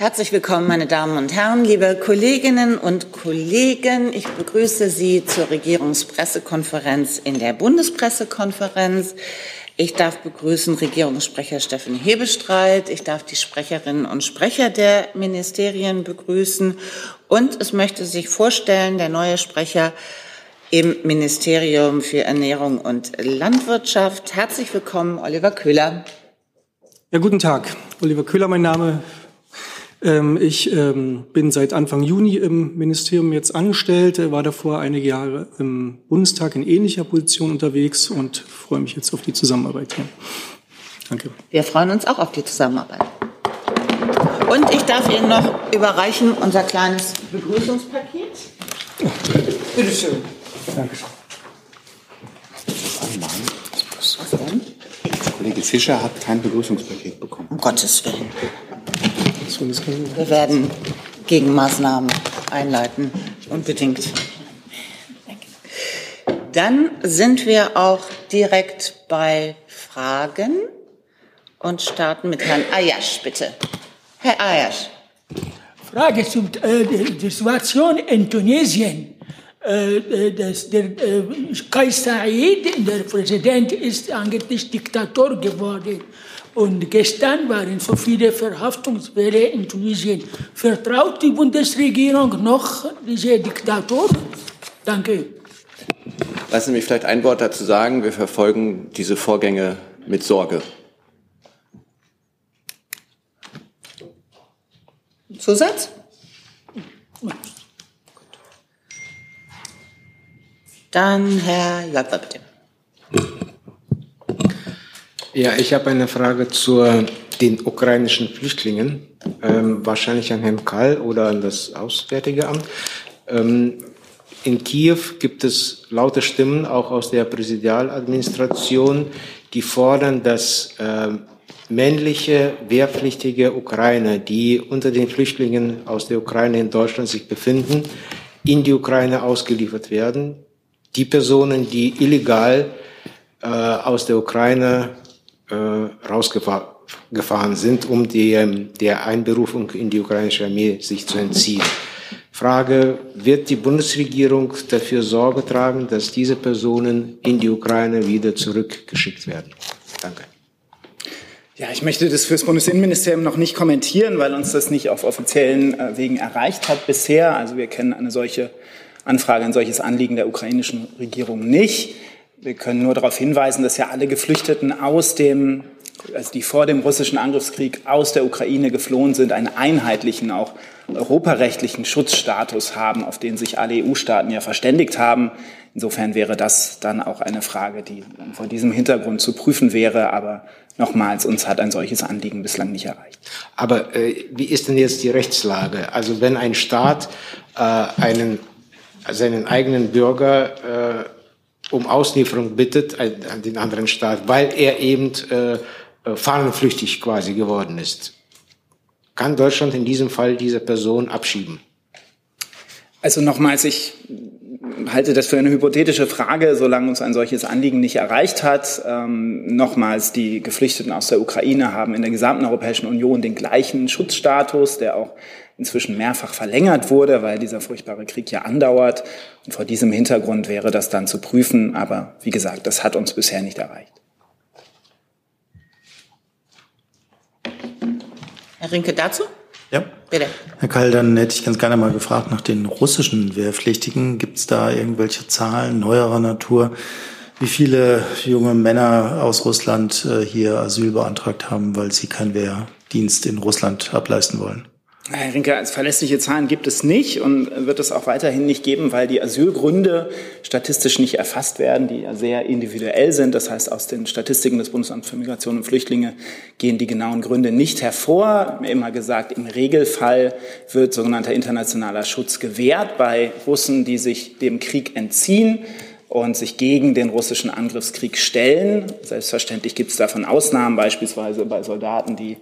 Herzlich willkommen, meine Damen und Herren, liebe Kolleginnen und Kollegen. Ich begrüße Sie zur Regierungspressekonferenz in der Bundespressekonferenz. Ich darf begrüßen Regierungssprecher Steffen Hebestreit. Ich darf die Sprecherinnen und Sprecher der Ministerien begrüßen. Und es möchte sich vorstellen, der neue Sprecher im Ministerium für Ernährung und Landwirtschaft. Herzlich willkommen, Oliver Köhler. Ja, guten Tag. Oliver Köhler, mein Name. Ähm, ich ähm, bin seit Anfang Juni im Ministerium jetzt angestellt, war davor einige Jahre im Bundestag in ähnlicher Position unterwegs und freue mich jetzt auf die Zusammenarbeit hier. Danke. Wir freuen uns auch auf die Zusammenarbeit. Und ich darf Ihnen noch überreichen unser kleines Begrüßungspaket. Bitte schön. Dankeschön. Kollege Fischer hat kein Begrüßungspaket bekommen. Um Gottes Willen. Wir werden Gegenmaßnahmen einleiten, unbedingt. Dann sind wir auch direkt bei Fragen und starten mit Herrn Ayash, bitte. Herr Ayash. Frage zur äh, der Situation in Tunesien. Äh, äh das, der äh, Kais Said, der Präsident, ist eigentlich Diktator geworden. Und gestern waren so viele Verhaftungswelle in Tunesien. Vertraut die Bundesregierung noch diese Diktator? Danke. Lassen Sie mich vielleicht ein Wort dazu sagen. Wir verfolgen diese Vorgänge mit Sorge. Zusatz? Dann Herr Jöpfer, bitte. Ja, ich habe eine Frage zu den ukrainischen Flüchtlingen, ähm, wahrscheinlich an Herrn Kall oder an das Auswärtige Amt. Ähm, in Kiew gibt es laute Stimmen, auch aus der Präsidialadministration, die fordern, dass äh, männliche, wehrpflichtige Ukrainer, die unter den Flüchtlingen aus der Ukraine in Deutschland sich befinden, in die Ukraine ausgeliefert werden. Die Personen, die illegal äh, aus der Ukraine äh, rausgefahren sind, um die, ähm, der Einberufung in die ukrainische Armee sich zu entziehen. Frage, wird die Bundesregierung dafür Sorge tragen, dass diese Personen in die Ukraine wieder zurückgeschickt werden? Danke. Ja, ich möchte das für das Bundesinnenministerium noch nicht kommentieren, weil uns das nicht auf offiziellen äh, Wegen erreicht hat bisher. Also wir kennen eine solche Anfrage, ein solches Anliegen der ukrainischen Regierung nicht. Wir können nur darauf hinweisen, dass ja alle Geflüchteten aus dem, also die vor dem russischen Angriffskrieg aus der Ukraine geflohen sind, einen einheitlichen, auch europarechtlichen Schutzstatus haben, auf den sich alle EU-Staaten ja verständigt haben. Insofern wäre das dann auch eine Frage, die vor diesem Hintergrund zu prüfen wäre. Aber nochmals, uns hat ein solches Anliegen bislang nicht erreicht. Aber äh, wie ist denn jetzt die Rechtslage? Also wenn ein Staat äh, einen, seinen eigenen Bürger äh, um Auslieferung bittet an den anderen Staat, weil er eben äh, äh, fahnenflüchtig quasi geworden ist. Kann Deutschland in diesem Fall diese Person abschieben? Also nochmals, ich halte das für eine hypothetische Frage, solange uns ein solches Anliegen nicht erreicht hat. Ähm, nochmals, die Geflüchteten aus der Ukraine haben in der gesamten Europäischen Union den gleichen Schutzstatus, der auch inzwischen mehrfach verlängert wurde, weil dieser furchtbare Krieg ja andauert. Und vor diesem Hintergrund wäre das dann zu prüfen. Aber wie gesagt, das hat uns bisher nicht erreicht. Herr Rinke dazu? Ja. Bitte. Herr Kall, dann hätte ich ganz gerne mal gefragt nach den russischen Wehrpflichtigen. Gibt es da irgendwelche Zahlen neuerer Natur, wie viele junge Männer aus Russland äh, hier Asyl beantragt haben, weil sie keinen Wehrdienst in Russland ableisten wollen? Herr Rinke, verlässliche Zahlen gibt es nicht und wird es auch weiterhin nicht geben, weil die Asylgründe statistisch nicht erfasst werden, die ja sehr individuell sind. Das heißt, aus den Statistiken des Bundesamts für Migration und Flüchtlinge gehen die genauen Gründe nicht hervor. Immer gesagt, im Regelfall wird sogenannter internationaler Schutz gewährt bei Russen, die sich dem Krieg entziehen und sich gegen den russischen Angriffskrieg stellen. Selbstverständlich gibt es davon Ausnahmen, beispielsweise bei Soldaten, die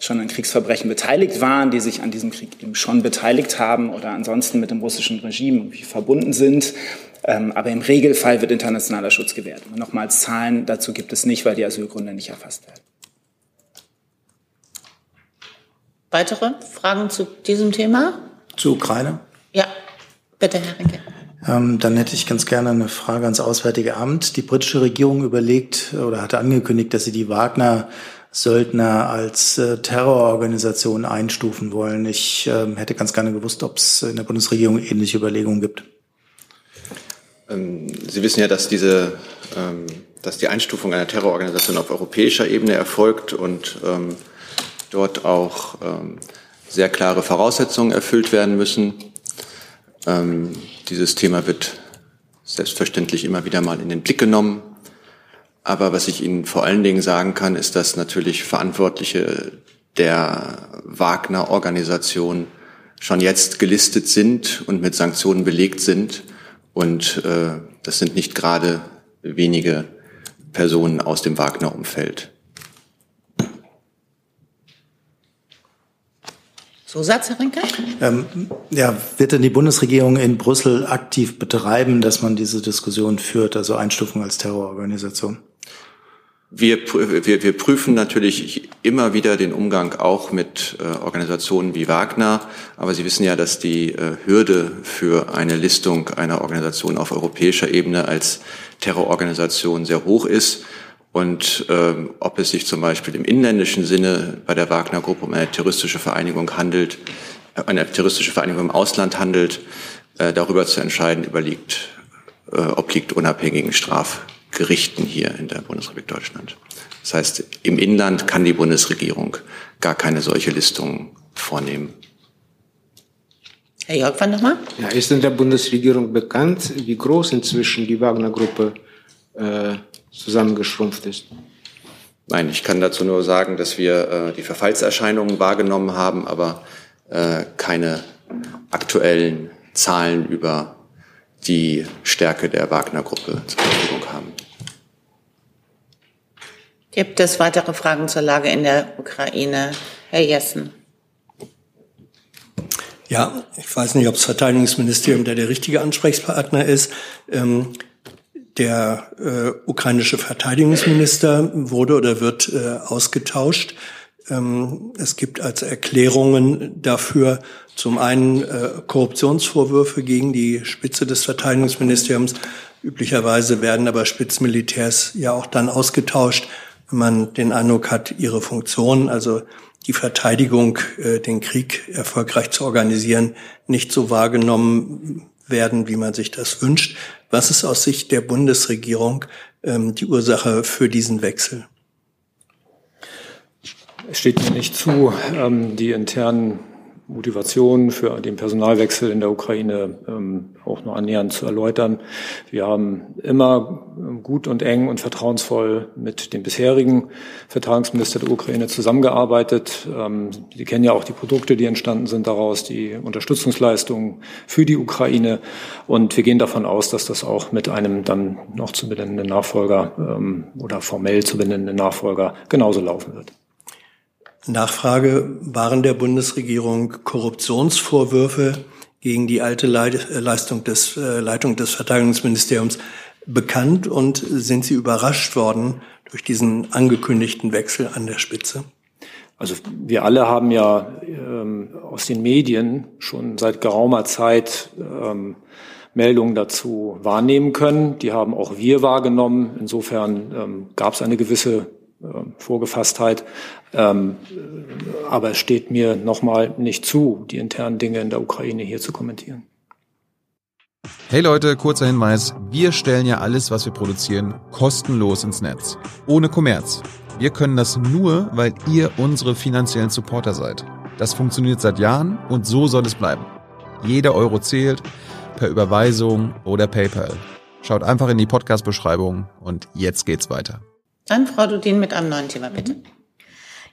schon an Kriegsverbrechen beteiligt waren, die sich an diesem Krieg eben schon beteiligt haben oder ansonsten mit dem russischen Regime verbunden sind. Ähm, aber im Regelfall wird internationaler Schutz gewährt. Und nochmals Zahlen dazu gibt es nicht, weil die Asylgründe nicht erfasst werden. Weitere Fragen zu diesem Thema? Zu Ukraine? Ja, bitte, Herr Rinke. Ähm, dann hätte ich ganz gerne eine Frage ans Auswärtige Amt. Die britische Regierung überlegt oder hatte angekündigt, dass sie die Wagner Söldner als äh, Terrororganisation einstufen wollen. Ich äh, hätte ganz gerne gewusst, ob es in der Bundesregierung ähnliche Überlegungen gibt. Ähm, Sie wissen ja, dass diese, ähm, dass die Einstufung einer Terrororganisation auf europäischer Ebene erfolgt und ähm, dort auch ähm, sehr klare Voraussetzungen erfüllt werden müssen. Ähm, dieses Thema wird selbstverständlich immer wieder mal in den Blick genommen. Aber was ich Ihnen vor allen Dingen sagen kann, ist, dass natürlich Verantwortliche der Wagner-Organisation schon jetzt gelistet sind und mit Sanktionen belegt sind. Und äh, das sind nicht gerade wenige Personen aus dem Wagner-Umfeld. Zusatz, Herr Rinke? Ähm, ja, wird denn die Bundesregierung in Brüssel aktiv betreiben, dass man diese Diskussion führt, also Einstufung als Terrororganisation? Wir, wir, wir prüfen natürlich immer wieder den Umgang auch mit äh, Organisationen wie Wagner, aber Sie wissen ja, dass die äh, Hürde für eine Listung einer Organisation auf europäischer Ebene als Terrororganisation sehr hoch ist. Und ähm, ob es sich zum Beispiel im inländischen Sinne bei der Wagner-Gruppe um eine terroristische Vereinigung handelt, äh, eine terroristische Vereinigung im Ausland handelt, äh, darüber zu entscheiden, überliegt, äh, obliegt unabhängigen Straf Gerichten hier in der Bundesrepublik Deutschland. Das heißt, im Inland kann die Bundesregierung gar keine solche Listung vornehmen. Herr Jörg, wann nochmal? Ja, ist in der Bundesregierung bekannt, wie groß inzwischen die Wagner-Gruppe äh, zusammengeschrumpft ist? Nein, ich kann dazu nur sagen, dass wir äh, die Verfallserscheinungen wahrgenommen haben, aber äh, keine aktuellen Zahlen über die Stärke der Wagner-Gruppe zur Verfügung haben. Gibt es weitere Fragen zur Lage in der Ukraine? Herr Jessen. Ja, ich weiß nicht, ob das Verteidigungsministerium der der richtige Ansprechpartner ist. Ähm, der äh, ukrainische Verteidigungsminister wurde oder wird äh, ausgetauscht. Ähm, es gibt als Erklärungen dafür zum einen äh, Korruptionsvorwürfe gegen die Spitze des Verteidigungsministeriums. Üblicherweise werden aber Spitzmilitärs ja auch dann ausgetauscht, wenn man den Eindruck hat, ihre Funktion, also die Verteidigung, äh, den Krieg erfolgreich zu organisieren, nicht so wahrgenommen werden, wie man sich das wünscht. Was ist aus Sicht der Bundesregierung ähm, die Ursache für diesen Wechsel? Es steht mir nicht zu, ähm, die internen Motivation für den Personalwechsel in der Ukraine ähm, auch nur annähernd zu erläutern. Wir haben immer ähm, gut und eng und vertrauensvoll mit dem bisherigen Verteidigungsminister der Ukraine zusammengearbeitet. Ähm, Sie kennen ja auch die Produkte, die entstanden sind daraus, die Unterstützungsleistungen für die Ukraine. Und wir gehen davon aus, dass das auch mit einem dann noch zu benennenden Nachfolger ähm, oder formell zu benennenden Nachfolger genauso laufen wird. Nachfrage, waren der Bundesregierung Korruptionsvorwürfe gegen die alte äh, Leistung des, äh, Leitung des Verteidigungsministeriums bekannt und sind Sie überrascht worden durch diesen angekündigten Wechsel an der Spitze? Also wir alle haben ja ähm, aus den Medien schon seit geraumer Zeit ähm, Meldungen dazu wahrnehmen können. Die haben auch wir wahrgenommen. Insofern ähm, gab es eine gewisse äh, Vorgefasstheit. Ähm, aber es steht mir nochmal nicht zu, die internen Dinge in der Ukraine hier zu kommentieren. Hey Leute, kurzer Hinweis. Wir stellen ja alles, was wir produzieren, kostenlos ins Netz. Ohne Kommerz. Wir können das nur, weil ihr unsere finanziellen Supporter seid. Das funktioniert seit Jahren und so soll es bleiben. Jeder Euro zählt, per Überweisung oder PayPal. Schaut einfach in die Podcast-Beschreibung und jetzt geht's weiter. Dann Frau Dudin mit einem neuen Thema, bitte.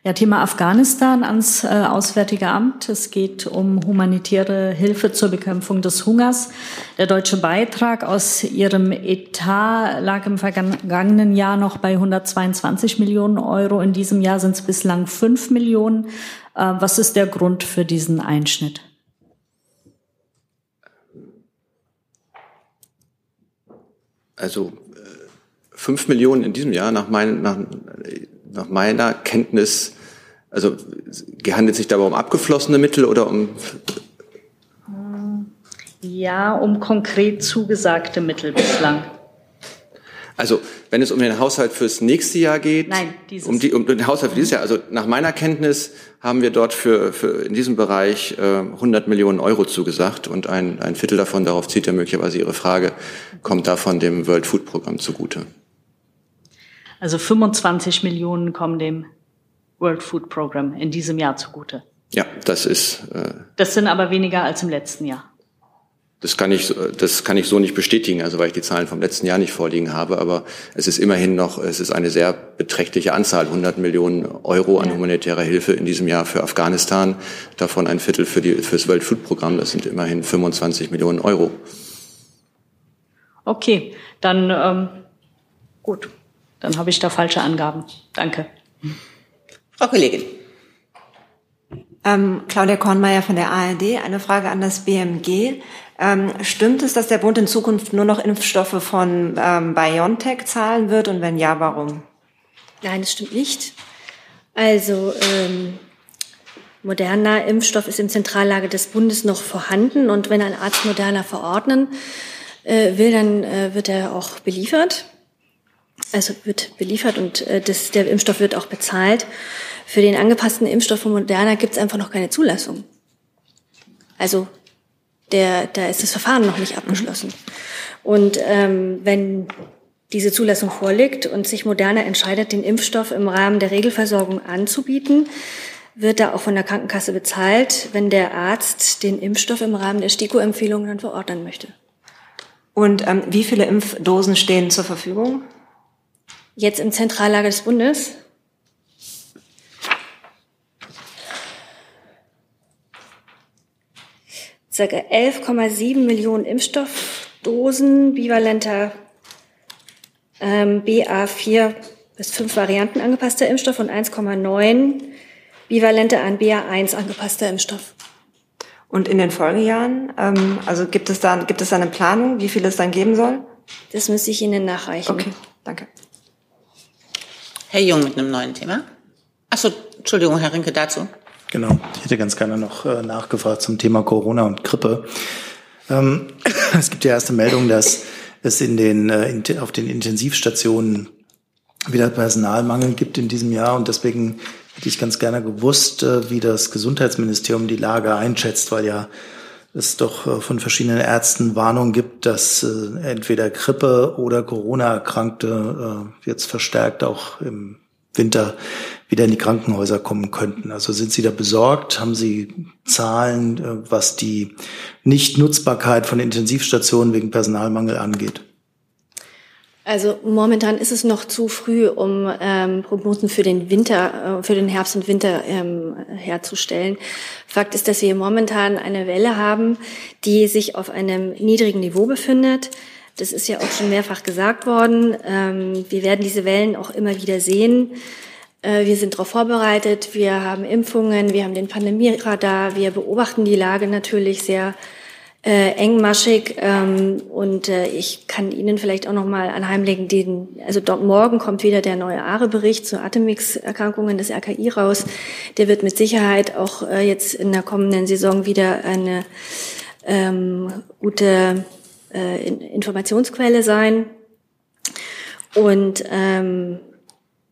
Ja, Thema Afghanistan ans äh, Auswärtige Amt. Es geht um humanitäre Hilfe zur Bekämpfung des Hungers. Der deutsche Beitrag aus Ihrem Etat lag im vergangenen Jahr noch bei 122 Millionen Euro. In diesem Jahr sind es bislang 5 Millionen. Äh, was ist der Grund für diesen Einschnitt? Also fünf Millionen in diesem Jahr nach, mein, nach, nach meiner Kenntnis Also handelt es sich dabei um abgeflossene Mittel oder um ja, um konkret zugesagte Mittel bislang. Also, wenn es um den Haushalt fürs nächste Jahr geht, Nein, dieses. um, die, um den Haushalt für dieses Jahr, also nach meiner Kenntnis haben wir dort für, für in diesem Bereich äh, 100 Millionen Euro zugesagt und ein, ein Viertel davon, darauf zieht ja möglicherweise Ihre Frage, kommt davon dem World Food Programm zugute. Also 25 Millionen kommen dem World Food Program in diesem Jahr zugute. Ja, das ist. Äh, das sind aber weniger als im letzten Jahr. Das kann ich, das kann ich so nicht bestätigen, also weil ich die Zahlen vom letzten Jahr nicht vorliegen habe. Aber es ist immerhin noch, es ist eine sehr beträchtliche Anzahl, 100 Millionen Euro an humanitärer Hilfe in diesem Jahr für Afghanistan. Davon ein Viertel für die, fürs World Food Programm. Das sind immerhin 25 Millionen Euro. Okay, dann ähm, gut. Dann habe ich da falsche Angaben. Danke. Frau Kollegin. Ähm, Claudia Kornmeier von der ARD. Eine Frage an das BMG. Ähm, stimmt es, dass der Bund in Zukunft nur noch Impfstoffe von ähm, BioNTech zahlen wird? Und wenn ja, warum? Nein, das stimmt nicht. Also ähm, moderner Impfstoff ist im Zentrallager des Bundes noch vorhanden und wenn ein Arzt moderner verordnen äh, will, dann äh, wird er auch beliefert. Also wird beliefert und äh, das, der Impfstoff wird auch bezahlt. Für den angepassten Impfstoff von Moderna gibt es einfach noch keine Zulassung. Also der, da ist das Verfahren noch nicht abgeschlossen. Und ähm, wenn diese Zulassung vorliegt und sich Moderna entscheidet, den Impfstoff im Rahmen der Regelversorgung anzubieten, wird da auch von der Krankenkasse bezahlt, wenn der Arzt den Impfstoff im Rahmen der STIKO-Empfehlungen dann verordnen möchte. Und ähm, wie viele Impfdosen stehen zur Verfügung? Jetzt im Zentrallager des Bundes ca. 11,7 Millionen Impfstoffdosen bivalenter ähm, BA4 bis 5 Varianten angepasster Impfstoff und 1,9 bivalente an BA1 angepasster Impfstoff. Und in den Folgejahren, ähm, also gibt es da gibt es da eine Planung, wie viel es dann geben soll? Das müsste ich Ihnen nachreichen. Okay, danke. Herr Jung mit einem neuen Thema. Achso, Entschuldigung, Herr Rinke dazu. Genau, ich hätte ganz gerne noch äh, nachgefragt zum Thema Corona und Grippe. Ähm, es gibt ja erste Meldungen, dass es in den, äh, auf den Intensivstationen wieder Personalmangel gibt in diesem Jahr und deswegen hätte ich ganz gerne gewusst, äh, wie das Gesundheitsministerium die Lage einschätzt, weil ja es doch äh, von verschiedenen Ärzten Warnungen gibt, dass äh, entweder Grippe oder Corona-Erkrankte äh, jetzt verstärkt auch im Winter wieder in die Krankenhäuser kommen könnten. Also sind Sie da besorgt? Haben Sie Zahlen, was die Nichtnutzbarkeit von Intensivstationen wegen Personalmangel angeht? Also momentan ist es noch zu früh, um ähm, Prognosen für den Winter, äh, für den Herbst und Winter ähm, herzustellen. Fakt ist, dass wir momentan eine Welle haben, die sich auf einem niedrigen Niveau befindet. Das ist ja auch schon mehrfach gesagt worden. Ähm, wir werden diese Wellen auch immer wieder sehen. Äh, wir sind darauf vorbereitet. Wir haben Impfungen, wir haben den Pandemieradar, wir beobachten die Lage natürlich sehr äh, engmaschig ähm, und äh, ich kann Ihnen vielleicht auch noch mal anheimlegen, den, also dort morgen kommt wieder der neue ARE-Bericht zu Atemix-Erkrankungen des RKI raus. Der wird mit Sicherheit auch äh, jetzt in der kommenden Saison wieder eine ähm, gute äh, Informationsquelle sein. Und ähm,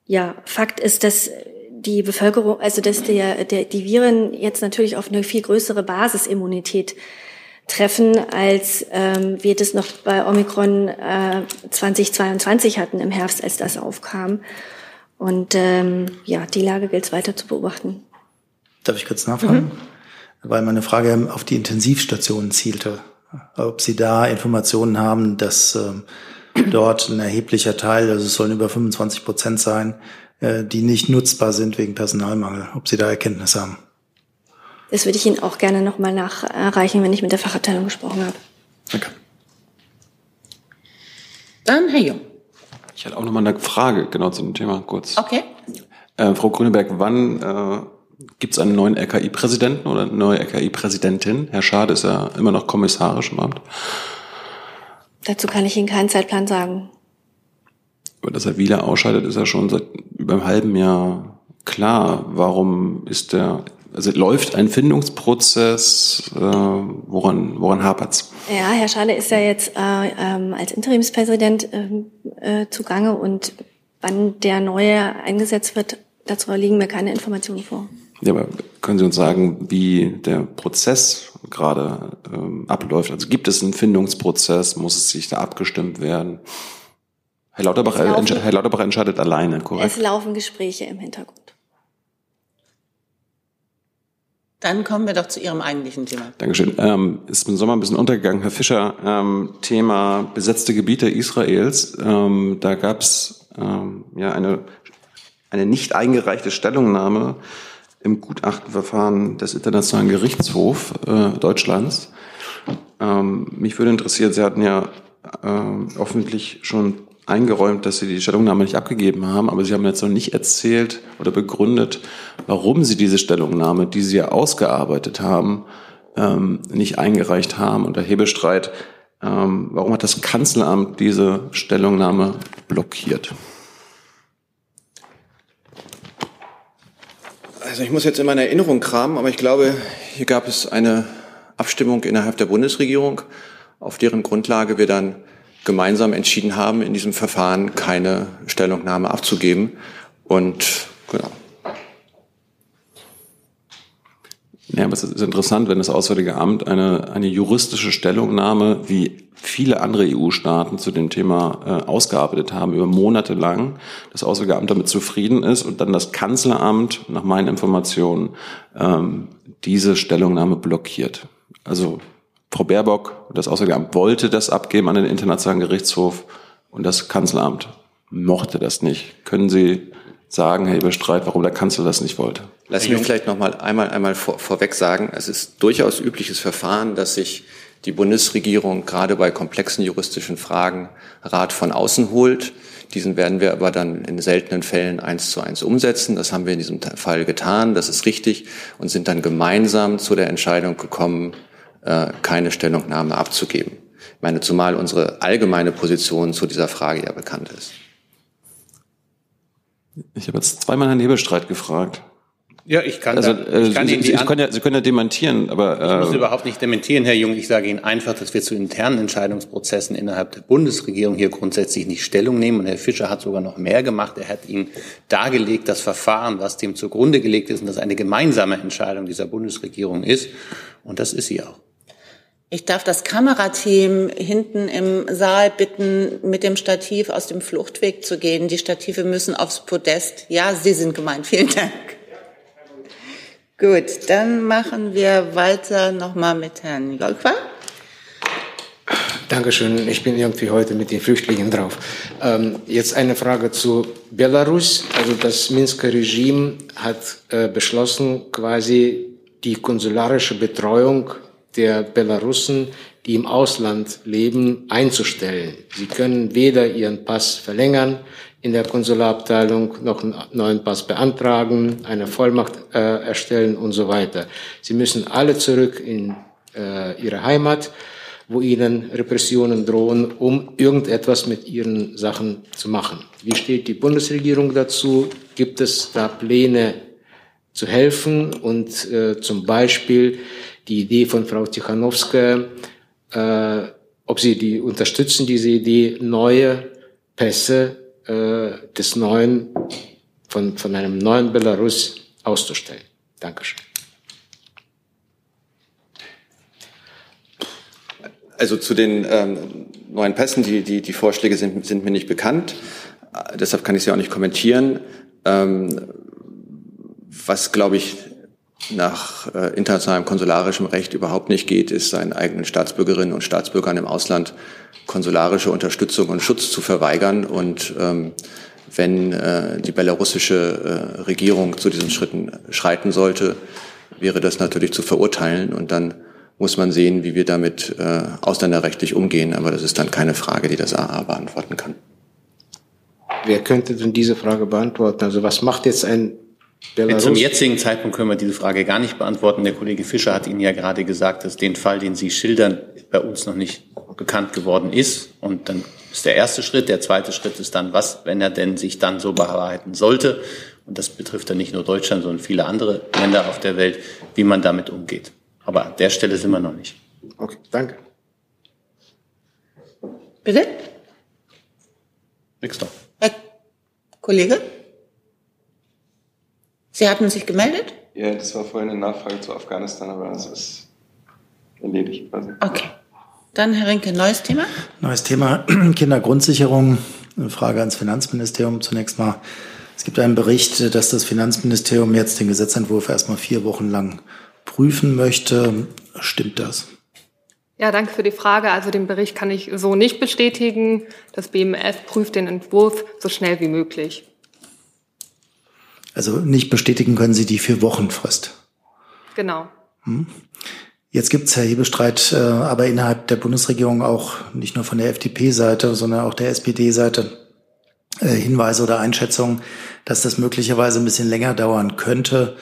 ja, Fakt ist, dass die Bevölkerung, also dass der, der, die Viren jetzt natürlich auf eine viel größere Basisimmunität treffen, als ähm, wir das noch bei Omikron äh, 2022 hatten im Herbst, als das aufkam. Und ähm, ja, die Lage gilt es weiter zu beobachten. Darf ich kurz nachfragen? Mhm. Weil meine Frage auf die Intensivstationen zielte ob Sie da Informationen haben, dass äh, dort ein erheblicher Teil, also es sollen über 25 Prozent sein, äh, die nicht nutzbar sind wegen Personalmangel, ob Sie da Erkenntnisse haben. Das würde ich Ihnen auch gerne nochmal nachreichen, wenn ich mit der Fachabteilung gesprochen habe. Danke. Dann Herr Jung. Ich hatte auch nochmal eine Frage genau zu dem Thema kurz. Okay. Äh, Frau Grüneberg, wann äh, Gibt es einen neuen RKI-Präsidenten oder eine neue RKI-Präsidentin? Herr Schade ist ja immer noch kommissarisch im Amt. Dazu kann ich Ihnen keinen Zeitplan sagen. Aber dass er Wieler ausscheidet, ist ja schon seit über einem halben Jahr klar. Warum ist der, also läuft ein Findungsprozess? Äh, woran, woran hapert's? Ja, Herr Schade ist ja jetzt äh, ähm, als Interimspräsident ähm, äh, zugange und wann der neue eingesetzt wird, dazu liegen mir keine Informationen vor. Ja, aber können Sie uns sagen, wie der Prozess gerade ähm, abläuft? Also gibt es einen Findungsprozess? Muss es sich da abgestimmt werden? Herr Lauterbach, äh, Herr Lauterbach entscheidet alleine, korrekt? Es laufen Gespräche im Hintergrund. Dann kommen wir doch zu Ihrem eigentlichen Thema. Dankeschön. Ähm, ist im Sommer ein bisschen untergegangen, Herr Fischer. Ähm, Thema besetzte Gebiete Israels. Ähm, da gab es ähm, ja eine, eine nicht eingereichte Stellungnahme im Gutachtenverfahren des Internationalen Gerichtshofs äh, Deutschlands. Ähm, mich würde interessieren, Sie hatten ja äh, öffentlich schon eingeräumt, dass Sie die Stellungnahme nicht abgegeben haben, aber Sie haben jetzt noch nicht erzählt oder begründet, warum Sie diese Stellungnahme, die Sie ja ausgearbeitet haben, ähm, nicht eingereicht haben. Und Hebestreit, ähm, warum hat das Kanzleramt diese Stellungnahme blockiert? Also ich muss jetzt in meiner Erinnerung kramen, aber ich glaube, hier gab es eine Abstimmung innerhalb der Bundesregierung, auf deren Grundlage wir dann gemeinsam entschieden haben, in diesem Verfahren keine Stellungnahme abzugeben. Und genau. Ja, aber es ist interessant, wenn das Auswärtige Amt eine, eine juristische Stellungnahme wie viele andere EU-Staaten zu dem Thema äh, ausgearbeitet haben, über Monate lang, das Auswärtige Amt damit zufrieden ist und dann das Kanzleramt, nach meinen Informationen, ähm, diese Stellungnahme blockiert. Also Frau Baerbock, das Auswärtige Amt wollte das abgeben an den Internationalen Gerichtshof und das Kanzleramt mochte das nicht. Können Sie sagen, Herr Eberstreit, warum der Kanzler das nicht wollte? Lass mich vielleicht noch mal einmal, einmal vor, vorweg sagen, es ist durchaus übliches Verfahren, dass sich die Bundesregierung gerade bei komplexen juristischen Fragen Rat von außen holt. Diesen werden wir aber dann in seltenen Fällen eins zu eins umsetzen. Das haben wir in diesem Fall getan. Das ist richtig und sind dann gemeinsam zu der Entscheidung gekommen, äh, keine Stellungnahme abzugeben. Ich meine, zumal unsere allgemeine Position zu dieser Frage ja bekannt ist. Ich habe jetzt zweimal Herrn Nebelstreit gefragt. Ja, ich kann, also, da, ich kann Sie, Ihnen Sie, können ja, Sie können ja dementieren, aber... Ich muss äh, überhaupt nicht dementieren, Herr Jung. Ich sage Ihnen einfach, dass wir zu internen Entscheidungsprozessen innerhalb der Bundesregierung hier grundsätzlich nicht Stellung nehmen. Und Herr Fischer hat sogar noch mehr gemacht. Er hat Ihnen dargelegt, das Verfahren, was dem zugrunde gelegt ist und das eine gemeinsame Entscheidung dieser Bundesregierung ist. Und das ist sie auch. Ich darf das Kamerateam hinten im Saal bitten, mit dem Stativ aus dem Fluchtweg zu gehen. Die Stative müssen aufs Podest. Ja, Sie sind gemeint. Vielen Dank. Gut, dann machen wir weiter nochmal mit Herrn Lolfer. Dankeschön. Ich bin irgendwie heute mit den Flüchtlingen drauf. Ähm, jetzt eine Frage zu Belarus. Also das Minsker Regime hat äh, beschlossen, quasi die konsularische Betreuung der Belarussen, die im Ausland leben, einzustellen. Sie können weder ihren Pass verlängern in der Konsularabteilung, noch einen neuen Pass beantragen, eine Vollmacht äh, erstellen und so weiter. Sie müssen alle zurück in äh, ihre Heimat, wo ihnen Repressionen drohen, um irgendetwas mit ihren Sachen zu machen. Wie steht die Bundesregierung dazu? Gibt es da Pläne zu helfen und äh, zum Beispiel die Idee von Frau Tichanowska, äh, ob Sie die unterstützen, diese Idee, neue Pässe äh, des neuen, von, von einem neuen Belarus auszustellen. Dankeschön. Also zu den ähm, neuen Pässen, die, die, die Vorschläge sind, sind mir nicht bekannt. Äh, deshalb kann ich sie auch nicht kommentieren. Ähm, was, glaube ich, nach äh, internationalem konsularischem Recht überhaupt nicht geht, ist seinen eigenen Staatsbürgerinnen und Staatsbürgern im Ausland konsularische Unterstützung und Schutz zu verweigern. Und ähm, wenn äh, die belarussische äh, Regierung zu diesen Schritten schreiten sollte, wäre das natürlich zu verurteilen. Und dann muss man sehen, wie wir damit äh, ausländerrechtlich umgehen. Aber das ist dann keine Frage, die das AA beantworten kann. Wer könnte denn diese Frage beantworten? Also was macht jetzt ein Belarus? Zum jetzigen Zeitpunkt können wir diese Frage gar nicht beantworten. Der Kollege Fischer hat Ihnen ja gerade gesagt, dass den Fall, den Sie schildern, bei uns noch nicht bekannt geworden ist. Und dann ist der erste Schritt. Der zweite Schritt ist dann, was, wenn er denn sich dann so bearbeiten sollte. und das betrifft dann nicht nur Deutschland, sondern viele andere Länder auf der Welt, wie man damit umgeht. Aber an der Stelle sind wir noch nicht. Okay, danke. Bitte? Nix doch. Herr Kollege? Sie hatten sich gemeldet? Ja, das war vorhin eine Nachfrage zu Afghanistan, aber das ist erledigt quasi. Okay. Dann, Herr Rinke, neues Thema? Neues Thema, Kindergrundsicherung. Eine Frage ans Finanzministerium zunächst mal. Es gibt einen Bericht, dass das Finanzministerium jetzt den Gesetzentwurf erstmal vier Wochen lang prüfen möchte. Stimmt das? Ja, danke für die Frage. Also den Bericht kann ich so nicht bestätigen. Das BMF prüft den Entwurf so schnell wie möglich. Also nicht bestätigen können Sie die vier Wochen Frist. Genau. Hm. Jetzt gibt es, Herr Hebestreit, äh, aber innerhalb der Bundesregierung auch nicht nur von der FDP-Seite, sondern auch der SPD-Seite äh, Hinweise oder Einschätzungen, dass das möglicherweise ein bisschen länger dauern könnte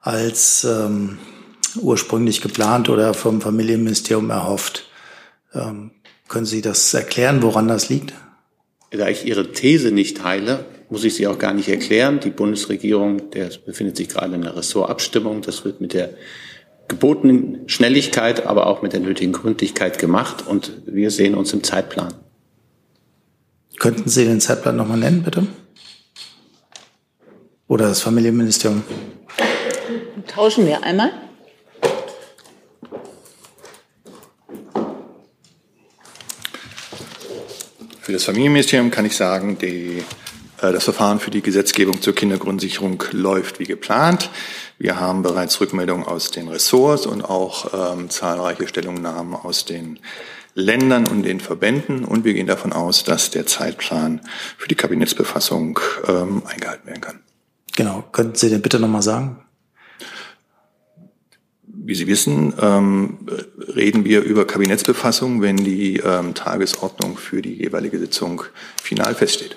als ähm, ursprünglich geplant oder vom Familienministerium erhofft. Ähm, können Sie das erklären, woran das liegt? Da ich Ihre These nicht teile, muss ich sie auch gar nicht erklären. Die Bundesregierung, der befindet sich gerade in der Ressortabstimmung. Das wird mit der gebotenen Schnelligkeit, aber auch mit der nötigen Gründlichkeit gemacht. Und wir sehen uns im Zeitplan. Könnten Sie den Zeitplan nochmal nennen, bitte? Oder das Familienministerium? Tauschen wir einmal. Für das Familienministerium kann ich sagen, die, das Verfahren für die Gesetzgebung zur Kindergrundsicherung läuft wie geplant. Wir haben bereits Rückmeldungen aus den Ressorts und auch ähm, zahlreiche Stellungnahmen aus den Ländern und den Verbänden. Und wir gehen davon aus, dass der Zeitplan für die Kabinettsbefassung ähm, eingehalten werden kann. Genau. Könnten Sie den bitte nochmal sagen? Wie Sie wissen, ähm, reden wir über Kabinettsbefassung, wenn die ähm, Tagesordnung für die jeweilige Sitzung final feststeht.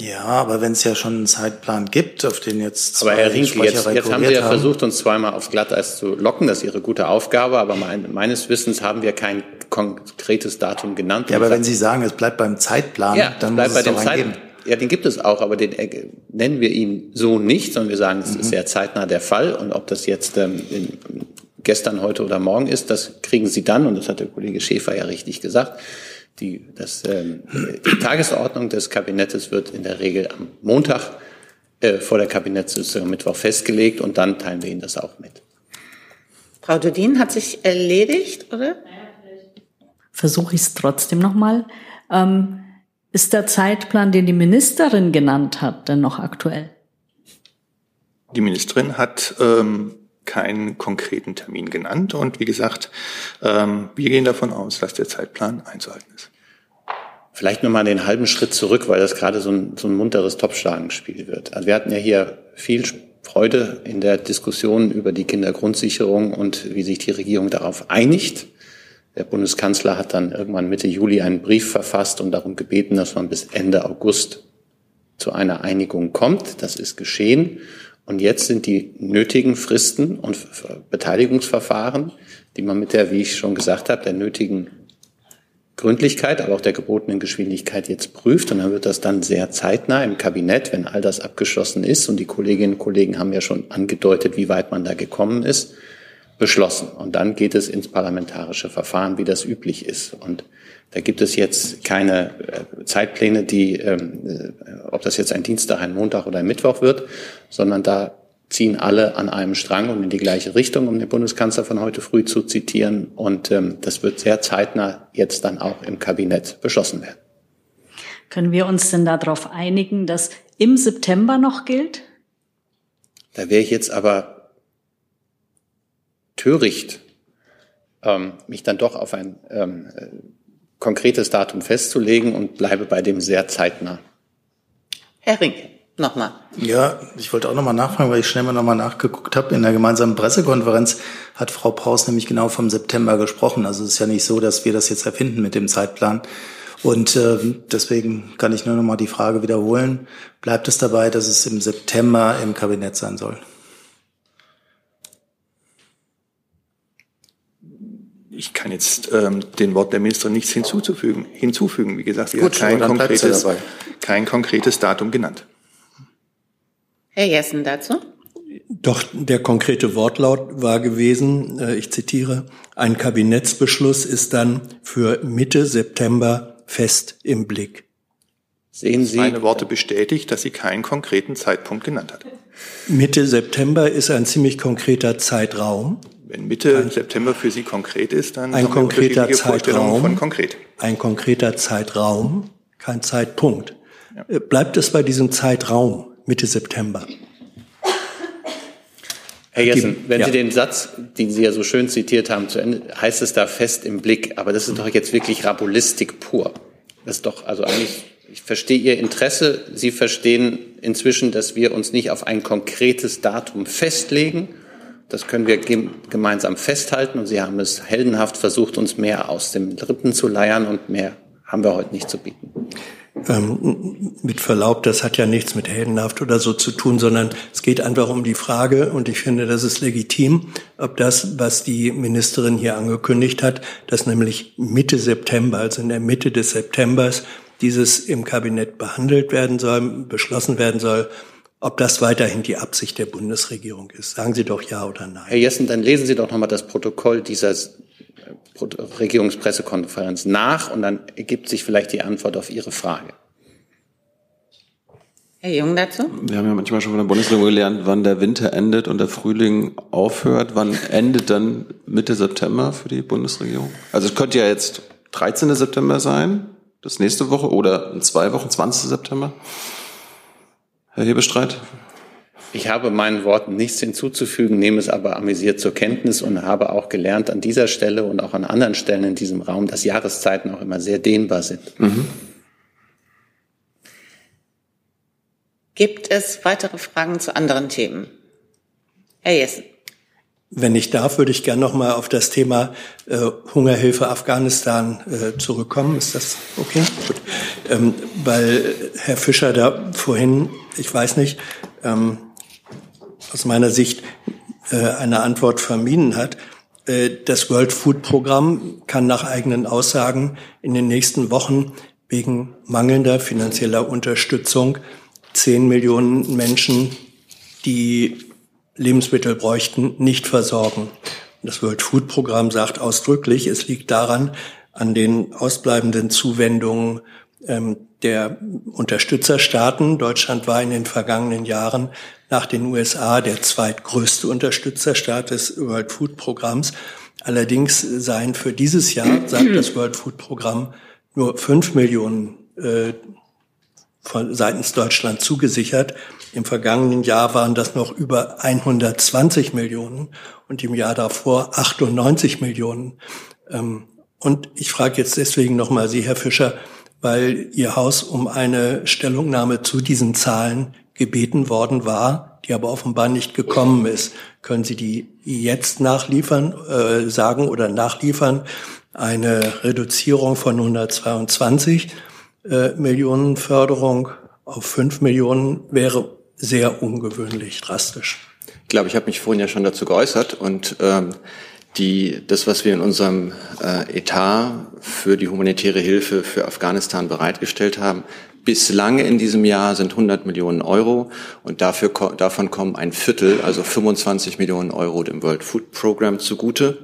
Ja, aber wenn es ja schon einen Zeitplan gibt, auf den jetzt. Aber Herr Rinke, jetzt, jetzt haben Sie ja haben. versucht, uns zweimal aufs Glatteis zu locken. Das ist Ihre gute Aufgabe. Aber mein, meines Wissens haben wir kein konkretes Datum genannt. Ja, aber wenn Sie sagen, es bleibt beim Zeitplan, ja, dann bleibt muss es bei dem Zeitplan. Ja, den gibt es auch, aber den äh, nennen wir ihn so nicht, sondern wir sagen, es mhm. ist sehr zeitnah der Fall. Und ob das jetzt ähm, in, gestern, heute oder morgen ist, das kriegen Sie dann. Und das hat der Kollege Schäfer ja richtig gesagt. Die, das, ähm, die Tagesordnung des Kabinettes wird in der Regel am Montag äh, vor der Kabinettssitzung Mittwoch festgelegt und dann teilen wir Ihnen das auch mit. Frau Dudin hat sich erledigt, oder? Versuche ich es trotzdem nochmal. Ähm, ist der Zeitplan, den die Ministerin genannt hat, denn noch aktuell? Die Ministerin hat ähm, keinen konkreten Termin genannt und wie gesagt, ähm, wir gehen davon aus, dass der Zeitplan einzuhalten ist. Vielleicht nochmal den halben Schritt zurück, weil das gerade so ein, so ein munteres Topschlagenspiel wird. Also wir hatten ja hier viel Freude in der Diskussion über die Kindergrundsicherung und wie sich die Regierung darauf einigt. Der Bundeskanzler hat dann irgendwann Mitte Juli einen Brief verfasst und darum gebeten, dass man bis Ende August zu einer Einigung kommt. Das ist geschehen. Und jetzt sind die nötigen Fristen und Beteiligungsverfahren, die man mit der, wie ich schon gesagt habe, der nötigen Gründlichkeit, aber auch der gebotenen Geschwindigkeit jetzt prüft. Und dann wird das dann sehr zeitnah im Kabinett, wenn all das abgeschlossen ist. Und die Kolleginnen und Kollegen haben ja schon angedeutet, wie weit man da gekommen ist beschlossen. Und dann geht es ins parlamentarische Verfahren, wie das üblich ist. Und da gibt es jetzt keine äh, Zeitpläne, die, ähm, äh, ob das jetzt ein Dienstag, ein Montag oder ein Mittwoch wird, sondern da ziehen alle an einem Strang und in die gleiche Richtung, um den Bundeskanzler von heute früh zu zitieren. Und ähm, das wird sehr zeitnah jetzt dann auch im Kabinett beschlossen werden. Können wir uns denn darauf einigen, dass im September noch gilt? Da wäre ich jetzt aber töricht, ähm, mich dann doch auf ein ähm, konkretes Datum festzulegen und bleibe bei dem sehr zeitnah. Herr Ring, nochmal. Ja, ich wollte auch nochmal nachfragen, weil ich schnell mal nochmal nachgeguckt habe. In der gemeinsamen Pressekonferenz hat Frau Paus nämlich genau vom September gesprochen. Also es ist ja nicht so, dass wir das jetzt erfinden mit dem Zeitplan. Und äh, deswegen kann ich nur nochmal die Frage wiederholen. Bleibt es dabei, dass es im September im Kabinett sein soll? Ich kann jetzt ähm, den Wort der Ministerin nichts hinzuzufügen, hinzufügen. Wie gesagt, sie Gut, hat kein konkretes, kein konkretes Datum genannt. Herr Jessen dazu. Doch der konkrete Wortlaut war gewesen, äh, ich zitiere, ein Kabinettsbeschluss ist dann für Mitte September fest im Blick. Sehen Sie meine Worte bestätigt, dass sie keinen konkreten Zeitpunkt genannt hat. Mitte September ist ein ziemlich konkreter Zeitraum. Wenn Mitte ein, September für Sie konkret ist, dann ein konkreter Zeitraum. Von konkret. Ein konkreter Zeitraum, kein Zeitpunkt. Ja. Äh, bleibt es bei diesem Zeitraum Mitte September? Herr Jessen, wenn ja. Sie den Satz, den Sie ja so schön zitiert haben, zu Ende, heißt es da fest im Blick. Aber das ist doch jetzt wirklich Rabulistik pur. Das ist doch also eigentlich ich verstehe Ihr Interesse. Sie verstehen inzwischen, dass wir uns nicht auf ein konkretes Datum festlegen. Das können wir gemeinsam festhalten. Und Sie haben es heldenhaft versucht, uns mehr aus dem Rippen zu leiern. Und mehr haben wir heute nicht zu bieten. Ähm, mit Verlaub, das hat ja nichts mit heldenhaft oder so zu tun, sondern es geht einfach um die Frage, und ich finde, das ist legitim, ob das, was die Ministerin hier angekündigt hat, dass nämlich Mitte September, also in der Mitte des Septembers, dieses im Kabinett behandelt werden soll, beschlossen werden soll, ob das weiterhin die Absicht der Bundesregierung ist. Sagen Sie doch ja oder nein. Herr Jessen, dann lesen Sie doch nochmal das Protokoll dieser Regierungspressekonferenz nach und dann ergibt sich vielleicht die Antwort auf Ihre Frage. Herr Jung dazu? Wir haben ja manchmal schon von der Bundesregierung gelernt, wann der Winter endet und der Frühling aufhört. Wann endet dann Mitte September für die Bundesregierung? Also es könnte ja jetzt 13. September sein das nächste Woche oder in zwei Wochen, 20. September? Herr Hebestreit? Ich habe meinen Worten nichts hinzuzufügen, nehme es aber amüsiert zur Kenntnis und habe auch gelernt an dieser Stelle und auch an anderen Stellen in diesem Raum, dass Jahreszeiten auch immer sehr dehnbar sind. Mhm. Gibt es weitere Fragen zu anderen Themen? Herr Jessen. Wenn ich darf, würde ich gerne noch mal auf das Thema äh, Hungerhilfe Afghanistan äh, zurückkommen. Ist das okay? Gut. Ähm, weil Herr Fischer da vorhin, ich weiß nicht, ähm, aus meiner Sicht äh, eine Antwort vermieden hat. Äh, das World Food Programm kann nach eigenen Aussagen in den nächsten Wochen wegen mangelnder finanzieller Unterstützung zehn Millionen Menschen, die Lebensmittel bräuchten, nicht versorgen. Das World Food Programm sagt ausdrücklich, es liegt daran, an den ausbleibenden Zuwendungen ähm, der Unterstützerstaaten. Deutschland war in den vergangenen Jahren nach den USA der zweitgrößte Unterstützerstaat des World Food Programms. Allerdings seien für dieses Jahr, sagt das World Food Programm, nur fünf Millionen äh, von seitens Deutschland zugesichert. Im vergangenen Jahr waren das noch über 120 Millionen und im Jahr davor 98 Millionen. Ähm, und ich frage jetzt deswegen nochmal Sie, Herr Fischer, weil Ihr Haus um eine Stellungnahme zu diesen Zahlen gebeten worden war, die aber offenbar nicht gekommen ist. Können Sie die jetzt nachliefern, äh, sagen oder nachliefern? Eine Reduzierung von 122 äh, Millionen Förderung auf 5 Millionen wäre sehr ungewöhnlich drastisch. Ich glaube, ich habe mich vorhin ja schon dazu geäußert und ähm, die, das, was wir in unserem äh, Etat für die humanitäre Hilfe für Afghanistan bereitgestellt haben, bislang in diesem Jahr sind 100 Millionen Euro und dafür, davon kommen ein Viertel, also 25 Millionen Euro dem World Food Program zugute.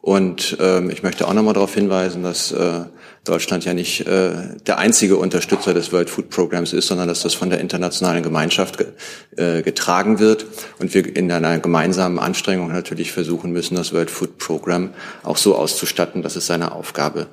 Und ähm, ich möchte auch nochmal darauf hinweisen, dass äh, Deutschland ja nicht äh, der einzige Unterstützer des World Food Programs ist, sondern dass das von der internationalen Gemeinschaft ge äh, getragen wird. Und wir in einer gemeinsamen Anstrengung natürlich versuchen müssen, das World Food Program auch so auszustatten, dass es seiner Aufgabe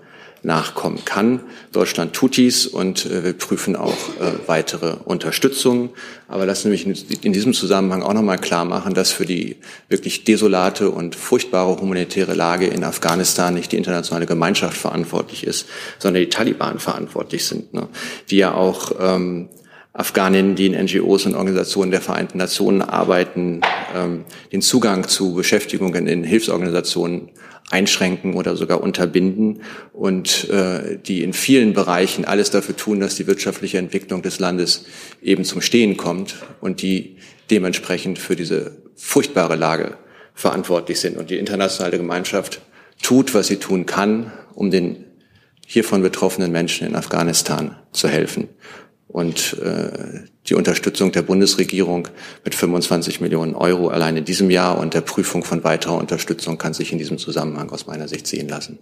nachkommen kann. Deutschland tut dies und äh, wir prüfen auch äh, weitere Unterstützung. Aber lassen Sie mich in diesem Zusammenhang auch nochmal klar machen, dass für die wirklich desolate und furchtbare humanitäre Lage in Afghanistan nicht die internationale Gemeinschaft verantwortlich ist, sondern die Taliban verantwortlich sind, ne? die ja auch ähm, Afghaninnen, die in NGOs und Organisationen der Vereinten Nationen arbeiten, ähm, den Zugang zu Beschäftigungen in Hilfsorganisationen einschränken oder sogar unterbinden und äh, die in vielen Bereichen alles dafür tun, dass die wirtschaftliche Entwicklung des Landes eben zum Stehen kommt und die dementsprechend für diese furchtbare Lage verantwortlich sind. Und die internationale Gemeinschaft tut, was sie tun kann, um den hiervon betroffenen Menschen in Afghanistan zu helfen. Und äh, die Unterstützung der Bundesregierung mit 25 Millionen Euro allein in diesem Jahr und der Prüfung von weiterer Unterstützung kann sich in diesem Zusammenhang aus meiner Sicht sehen lassen.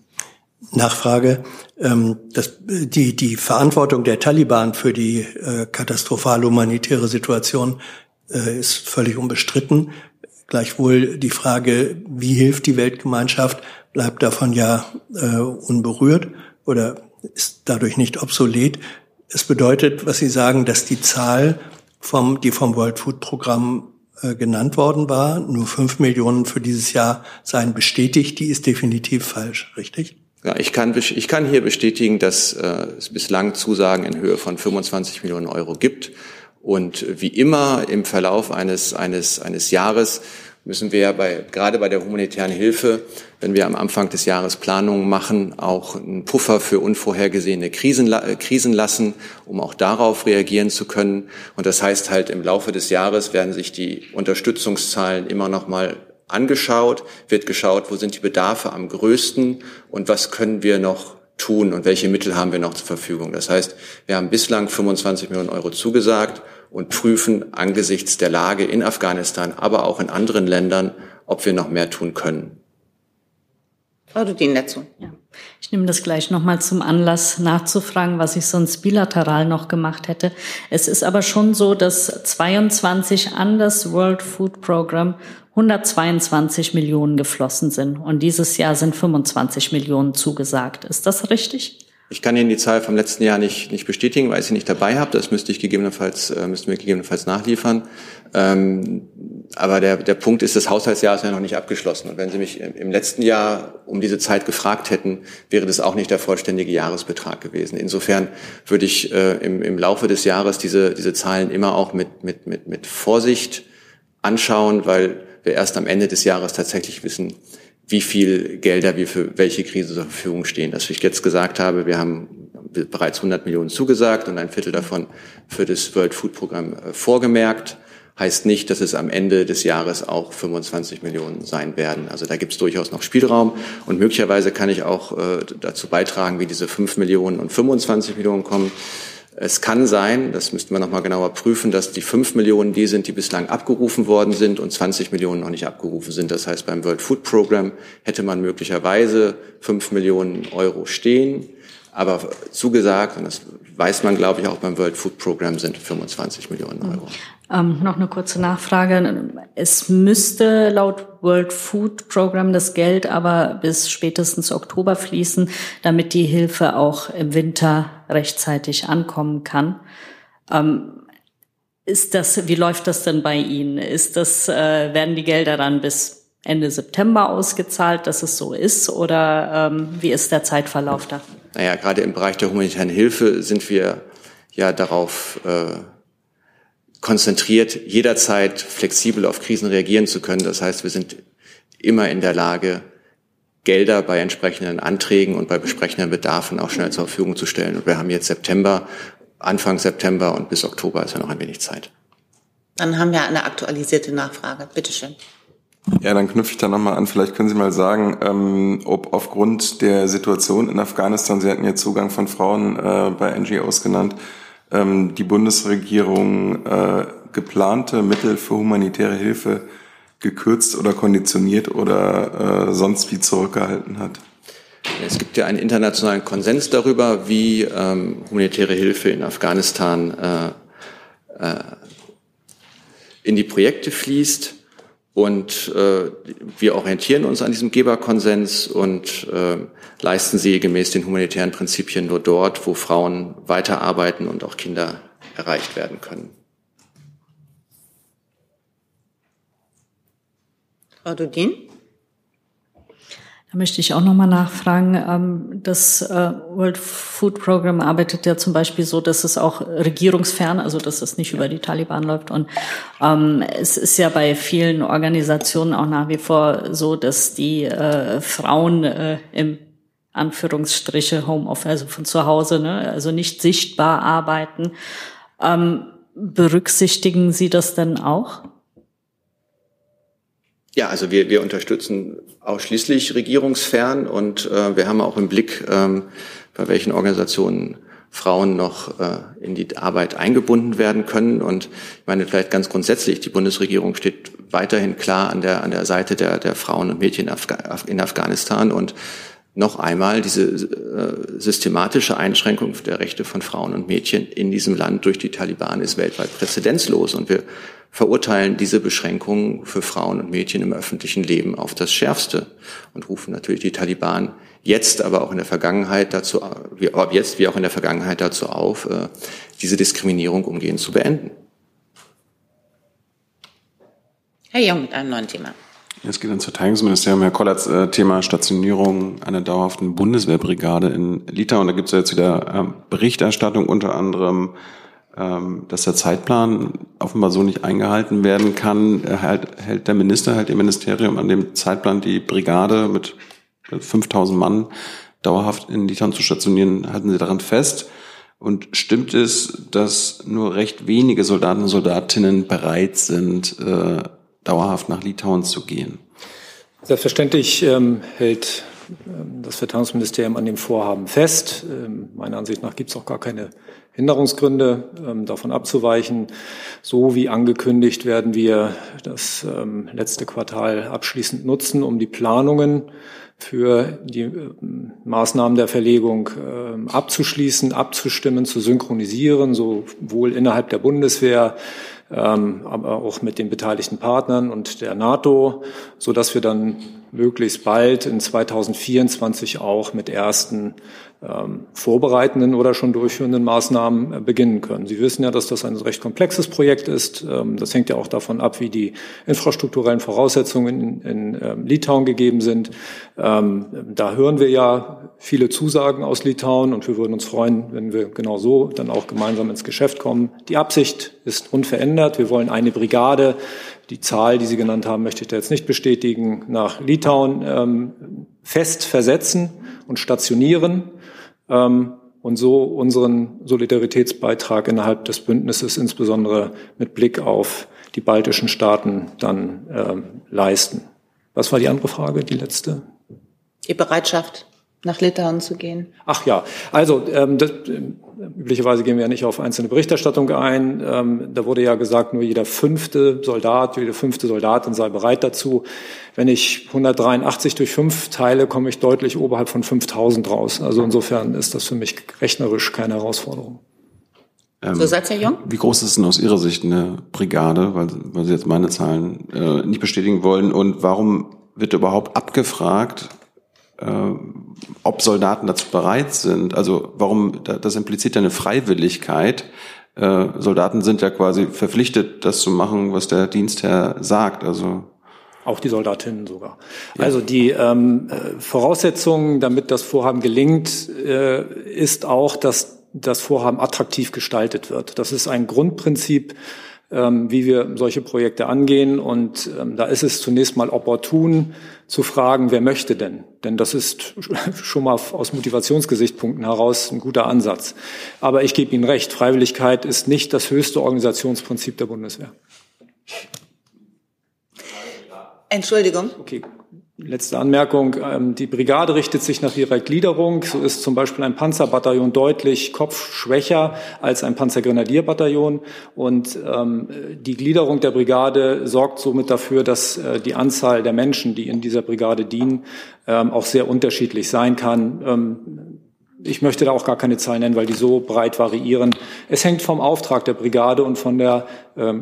Nachfrage. Ähm, das, die, die Verantwortung der Taliban für die äh, katastrophale humanitäre Situation äh, ist völlig unbestritten. Gleichwohl die Frage, wie hilft die Weltgemeinschaft, bleibt davon ja äh, unberührt oder ist dadurch nicht obsolet. Es bedeutet, was Sie sagen, dass die Zahl, vom, die vom World Food Programm äh, genannt worden war, nur fünf Millionen für dieses Jahr seien bestätigt, die ist definitiv falsch, richtig? Ja, ich kann, ich kann hier bestätigen, dass äh, es bislang Zusagen in Höhe von 25 Millionen Euro gibt. Und wie immer im Verlauf eines, eines, eines Jahres müssen wir bei, gerade bei der humanitären Hilfe, wenn wir am Anfang des Jahres Planungen machen, auch einen Puffer für unvorhergesehene Krisen, Krisen lassen, um auch darauf reagieren zu können. Und das heißt halt, im Laufe des Jahres werden sich die Unterstützungszahlen immer noch mal angeschaut, wird geschaut, wo sind die Bedarfe am größten und was können wir noch tun und welche Mittel haben wir noch zur Verfügung. Das heißt, wir haben bislang 25 Millionen Euro zugesagt und prüfen angesichts der Lage in Afghanistan, aber auch in anderen Ländern, ob wir noch mehr tun können. Frau Dudin dazu. Ja. Ich nehme das gleich nochmal zum Anlass nachzufragen, was ich sonst bilateral noch gemacht hätte. Es ist aber schon so, dass 22 an das World Food Program 122 Millionen geflossen sind und dieses Jahr sind 25 Millionen zugesagt. Ist das richtig? Ich kann Ihnen die Zahl vom letzten Jahr nicht, nicht bestätigen, weil ich sie nicht dabei habe. Das müsste ich gegebenenfalls, äh, müssten wir gegebenenfalls nachliefern. Ähm, aber der, der Punkt ist, das Haushaltsjahr ist ja noch nicht abgeschlossen. Und wenn Sie mich im letzten Jahr um diese Zeit gefragt hätten, wäre das auch nicht der vollständige Jahresbetrag gewesen. Insofern würde ich äh, im, im Laufe des Jahres diese, diese Zahlen immer auch mit, mit, mit, mit Vorsicht anschauen, weil wir erst am Ende des Jahres tatsächlich wissen, wie viel Gelder wir für welche Krise zur Verfügung stehen. Dass ich jetzt gesagt habe, wir haben bereits 100 Millionen zugesagt und ein Viertel davon für das World Food Programm äh, vorgemerkt, heißt nicht, dass es am Ende des Jahres auch 25 Millionen sein werden. Also da gibt es durchaus noch Spielraum und möglicherweise kann ich auch äh, dazu beitragen, wie diese 5 Millionen und 25 Millionen kommen. Es kann sein, das müssten wir noch mal genauer prüfen, dass die 5 Millionen die sind, die bislang abgerufen worden sind und 20 Millionen noch nicht abgerufen sind. Das heißt, beim World Food Program hätte man möglicherweise 5 Millionen Euro stehen. Aber zugesagt, und das weiß man, glaube ich, auch beim World Food Program sind 25 Millionen Euro. Ähm, noch eine kurze Nachfrage. Es müsste laut World Food Program das Geld aber bis spätestens Oktober fließen, damit die Hilfe auch im Winter rechtzeitig ankommen kann. Ähm, ist das, wie läuft das denn bei Ihnen? Ist das, äh, werden die Gelder dann bis Ende September ausgezahlt, dass es so ist? Oder ähm, wie ist der Zeitverlauf da? Naja, gerade im Bereich der humanitären Hilfe sind wir ja darauf äh, konzentriert, jederzeit flexibel auf Krisen reagieren zu können. Das heißt, wir sind immer in der Lage, Gelder bei entsprechenden Anträgen und bei besprechenden Bedarfen auch schnell zur Verfügung zu stellen. Und wir haben jetzt September, Anfang September und bis Oktober ist ja noch ein wenig Zeit. Dann haben wir eine aktualisierte Nachfrage. Bitte schön. Ja, dann knüpfe ich da nochmal an. Vielleicht können Sie mal sagen, ähm, ob aufgrund der Situation in Afghanistan, Sie hatten ja Zugang von Frauen äh, bei NGOs genannt, ähm, die Bundesregierung äh, geplante Mittel für humanitäre Hilfe gekürzt oder konditioniert oder äh, sonst wie zurückgehalten hat? Es gibt ja einen internationalen Konsens darüber, wie ähm, humanitäre Hilfe in Afghanistan äh, äh, in die Projekte fließt. Und äh, wir orientieren uns an diesem Geberkonsens und äh, leisten sie gemäß den humanitären Prinzipien nur dort, wo Frauen weiterarbeiten und auch Kinder erreicht werden können. Frau Dudin? Da möchte ich auch nochmal nachfragen. Ähm, das äh, World Food Program arbeitet ja zum Beispiel so, dass es auch regierungsfern, also dass es nicht über die Taliban läuft. Und ähm, es ist ja bei vielen Organisationen auch nach wie vor so, dass die äh, Frauen äh, im Anführungsstriche Homeoffice, also von zu Hause, ne, also nicht sichtbar arbeiten. Ähm, berücksichtigen Sie das denn auch? Ja, also wir, wir unterstützen ausschließlich regierungsfern und äh, wir haben auch im Blick, ähm, bei welchen Organisationen Frauen noch äh, in die Arbeit eingebunden werden können. Und ich meine vielleicht ganz grundsätzlich, die Bundesregierung steht weiterhin klar an der, an der Seite der, der Frauen und Mädchen in Afghanistan. Und noch einmal diese äh, systematische Einschränkung der Rechte von Frauen und Mädchen in diesem Land durch die Taliban ist weltweit präzedenzlos. Und wir verurteilen diese Beschränkungen für Frauen und Mädchen im öffentlichen Leben auf das Schärfste und rufen natürlich die Taliban jetzt, aber auch in der Vergangenheit dazu, wie, jetzt wie auch in der Vergangenheit dazu auf, äh, diese Diskriminierung umgehend zu beenden. Herr Jung mit einem neuen Thema. Es geht ins Verteidigungsministerium. Herr Kollatz, äh, Thema Stationierung einer dauerhaften Bundeswehrbrigade in Litauen. Da gibt es ja jetzt wieder ähm, Berichterstattung, unter anderem, dass der Zeitplan offenbar so nicht eingehalten werden kann. Hält, der Minister, hält Ihr Ministerium an dem Zeitplan die Brigade mit 5000 Mann dauerhaft in Litauen zu stationieren, halten Sie daran fest? Und stimmt es, dass nur recht wenige Soldaten und Soldatinnen bereit sind, äh, dauerhaft nach Litauen zu gehen? Selbstverständlich ähm, hält ähm, das Verteidigungsministerium an dem Vorhaben fest. Ähm, meiner Ansicht nach gibt es auch gar keine Hinderungsgründe, ähm, davon abzuweichen. So wie angekündigt werden wir das ähm, letzte Quartal abschließend nutzen, um die Planungen für die Maßnahmen der Verlegung abzuschließen, abzustimmen, zu synchronisieren, sowohl innerhalb der Bundeswehr, ähm, aber auch mit den beteiligten Partnern und der NATO, so dass wir dann möglichst bald in 2024 auch mit ersten ähm, vorbereitenden oder schon durchführenden Maßnahmen äh, beginnen können. Sie wissen ja, dass das ein recht komplexes Projekt ist. Ähm, das hängt ja auch davon ab, wie die infrastrukturellen Voraussetzungen in, in ähm, Litauen gegeben sind. Ähm, da hören wir ja viele Zusagen aus Litauen und wir würden uns freuen, wenn wir genau so dann auch gemeinsam ins Geschäft kommen. Die Absicht ist unverändert. Wir wollen eine Brigade die Zahl, die Sie genannt haben, möchte ich da jetzt nicht bestätigen, nach Litauen ähm, fest versetzen und stationieren ähm, und so unseren Solidaritätsbeitrag innerhalb des Bündnisses, insbesondere mit Blick auf die baltischen Staaten, dann ähm, leisten. Was war die andere Frage, die letzte? Die Bereitschaft, nach Litauen zu gehen? Ach ja, also ähm, das, äh, üblicherweise gehen wir ja nicht auf einzelne Berichterstattung ein. Ähm, da wurde ja gesagt, nur jeder fünfte Soldat, jede fünfte Soldatin sei bereit dazu. Wenn ich 183 durch fünf teile, komme ich deutlich oberhalb von 5000 raus. Also insofern ist das für mich rechnerisch keine Herausforderung. Ähm, so seid ihr jung? Wie groß ist denn aus Ihrer Sicht eine Brigade, weil, weil Sie jetzt meine Zahlen äh, nicht bestätigen wollen? Und warum wird überhaupt abgefragt, äh, ob Soldaten dazu bereit sind. Also warum, das impliziert ja eine Freiwilligkeit. Äh, Soldaten sind ja quasi verpflichtet, das zu machen, was der Dienstherr sagt. Also auch die Soldatinnen sogar. Ja. Also die ähm, äh, Voraussetzung, damit das Vorhaben gelingt, äh, ist auch, dass das Vorhaben attraktiv gestaltet wird. Das ist ein Grundprinzip wie wir solche Projekte angehen. Und ähm, da ist es zunächst mal opportun zu fragen, wer möchte denn? Denn das ist schon mal aus Motivationsgesichtspunkten heraus ein guter Ansatz. Aber ich gebe Ihnen recht, Freiwilligkeit ist nicht das höchste Organisationsprinzip der Bundeswehr. Entschuldigung. Okay, Letzte Anmerkung. Ähm, die Brigade richtet sich nach ihrer Gliederung. So ist zum Beispiel ein Panzerbataillon deutlich kopfschwächer als ein Panzergrenadierbataillon. Und ähm, die Gliederung der Brigade sorgt somit dafür, dass äh, die Anzahl der Menschen, die in dieser Brigade dienen, ähm, auch sehr unterschiedlich sein kann. Ich möchte da auch gar keine Zahlen nennen, weil die so breit variieren. Es hängt vom Auftrag der Brigade und von der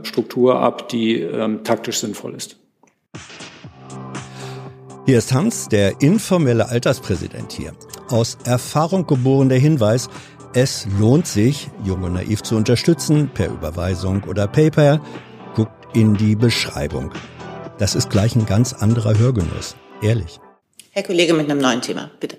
Struktur ab, die taktisch sinnvoll ist. Hier ist Hans, der informelle Alterspräsident hier. Aus Erfahrung geboren der Hinweis, es lohnt sich, Jung und Naiv zu unterstützen, per Überweisung oder PayPal. Guckt in die Beschreibung. Das ist gleich ein ganz anderer Hörgenuss. Ehrlich. Herr Kollege mit einem neuen Thema, bitte.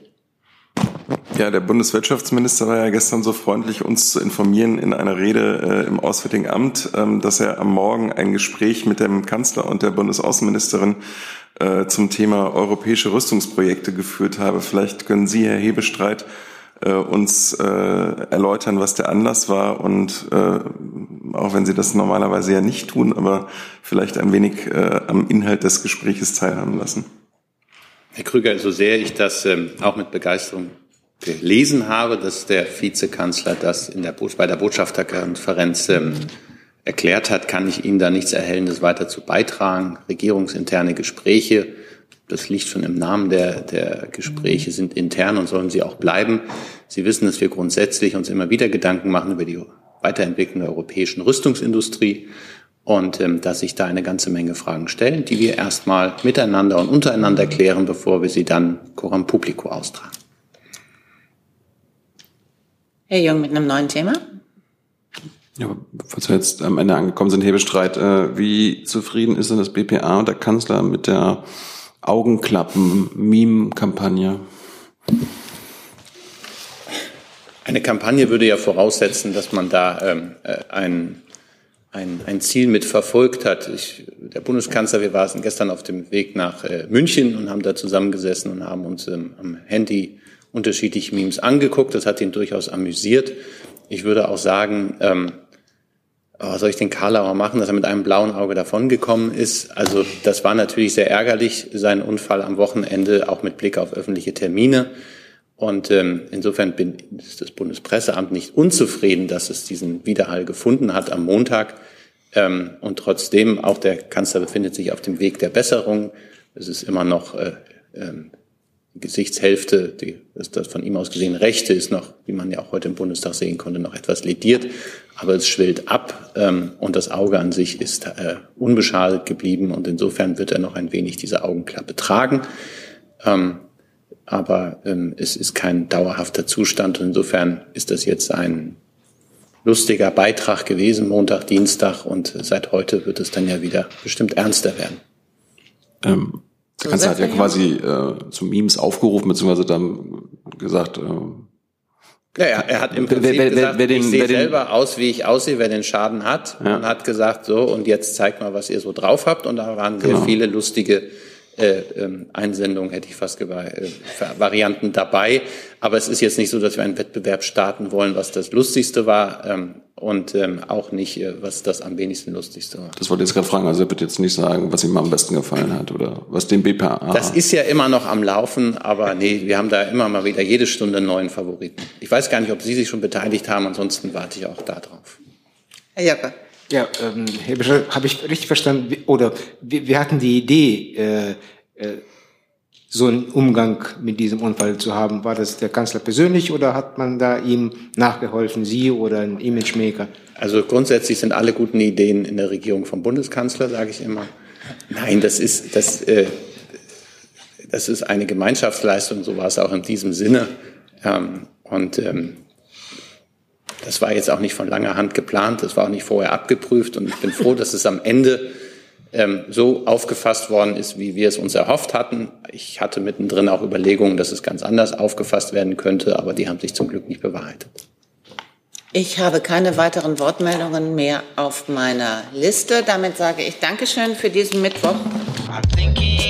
Ja, der Bundeswirtschaftsminister war ja gestern so freundlich, uns zu informieren in einer Rede äh, im Auswärtigen Amt, ähm, dass er am Morgen ein Gespräch mit dem Kanzler und der Bundesaußenministerin äh, zum Thema europäische Rüstungsprojekte geführt habe. Vielleicht können Sie, Herr Hebestreit, äh, uns äh, erläutern, was der Anlass war und auch wenn Sie das normalerweise ja nicht tun, aber vielleicht ein wenig am Inhalt des Gespräches teilhaben lassen. Herr Krüger, so sehr ich das ähm, auch mit Begeisterung gelesen habe, dass der Vizekanzler das in der, bei der Botschafterkonferenz ähm, erklärt hat, kann ich Ihnen da nichts Erhellendes weiter zu beitragen. Regierungsinterne Gespräche, das liegt schon im Namen der, der Gespräche, sind intern und sollen sie auch bleiben. Sie wissen, dass wir grundsätzlich uns immer wieder Gedanken machen über die Weiterentwicklung der europäischen Rüstungsindustrie und ähm, dass sich da eine ganze Menge Fragen stellen, die wir erstmal miteinander und untereinander klären, bevor wir sie dann coram publico austragen. Herr Jung mit einem neuen Thema. Ja, falls wir jetzt am Ende angekommen sind, Hebestreit, äh, wie zufrieden ist denn das BPA und der Kanzler mit der Augenklappen-Meme-Kampagne? Eine Kampagne würde ja voraussetzen, dass man da ähm, äh, ein, ein, ein Ziel mit verfolgt hat. Ich, der Bundeskanzler, wir waren gestern auf dem Weg nach äh, München und haben da zusammengesessen und haben uns ähm, am Handy unterschiedliche Memes angeguckt. Das hat ihn durchaus amüsiert. Ich würde auch sagen, ähm, oh, soll ich den Karlauer machen, dass er mit einem blauen Auge davongekommen ist? Also das war natürlich sehr ärgerlich, sein Unfall am Wochenende, auch mit Blick auf öffentliche Termine. Und ähm, insofern bin, ist das Bundespresseamt nicht unzufrieden, dass es diesen Widerhall gefunden hat am Montag. Ähm, und trotzdem, auch der Kanzler befindet sich auf dem Weg der Besserung. Es ist immer noch äh, ähm, Gesichtshälfte, die, ist das von ihm aus gesehen rechte, ist noch, wie man ja auch heute im Bundestag sehen konnte, noch etwas lediert, aber es schwillt ab ähm, und das Auge an sich ist äh, unbeschadet geblieben und insofern wird er noch ein wenig diese Augenklappe tragen. Ähm, aber ähm, es ist kein dauerhafter Zustand und insofern ist das jetzt ein lustiger Beitrag gewesen, Montag, Dienstag und seit heute wird es dann ja wieder bestimmt ernster werden. Ähm Kanzler hat ja quasi äh, zu Memes aufgerufen, beziehungsweise dann gesagt, äh, ja, ja, er hat im Prinzip wer, wer, gesagt, wer den, ich sehe selber aus, wie ich aussehe, wer den Schaden hat. Ja. Und hat gesagt, so, und jetzt zeigt mal, was ihr so drauf habt. Und da waren sehr genau. viele lustige äh, ähm, Einsendungen, hätte ich fast gesagt, äh, Varianten dabei. Aber es ist jetzt nicht so, dass wir einen Wettbewerb starten wollen, was das Lustigste war. Ähm, und ähm, auch nicht, äh, was das am wenigsten lustigste war. Das wollte ich jetzt gerade fragen. Also er wird jetzt nicht sagen, was ihm am besten gefallen hat oder was dem BPA. Das ist ja immer noch am Laufen, aber nee, wir haben da immer mal wieder jede Stunde einen neuen Favoriten. Ich weiß gar nicht, ob Sie sich schon beteiligt haben, ansonsten warte ich auch da drauf. Herr Jappe. Ja, ähm, Herr Bischof, habe ich richtig verstanden, oder wir, wir hatten die Idee, äh, äh, so einen Umgang mit diesem Unfall zu haben? War das der Kanzler persönlich oder hat man da ihm nachgeholfen, Sie oder ein Imagemaker? Also grundsätzlich sind alle guten Ideen in der Regierung vom Bundeskanzler, sage ich immer. Nein, das ist, das, äh, das ist eine Gemeinschaftsleistung, so war es auch in diesem Sinne. Ähm, und ähm, das war jetzt auch nicht von langer Hand geplant, das war auch nicht vorher abgeprüft und ich bin froh, dass es am Ende ähm, so aufgefasst worden ist, wie wir es uns erhofft hatten. Ich hatte mittendrin auch Überlegungen, dass es ganz anders aufgefasst werden könnte, aber die haben sich zum Glück nicht bewahrheitet. Ich habe keine weiteren Wortmeldungen mehr auf meiner Liste. Damit sage ich Dankeschön für diesen Mittwoch. I'm thinking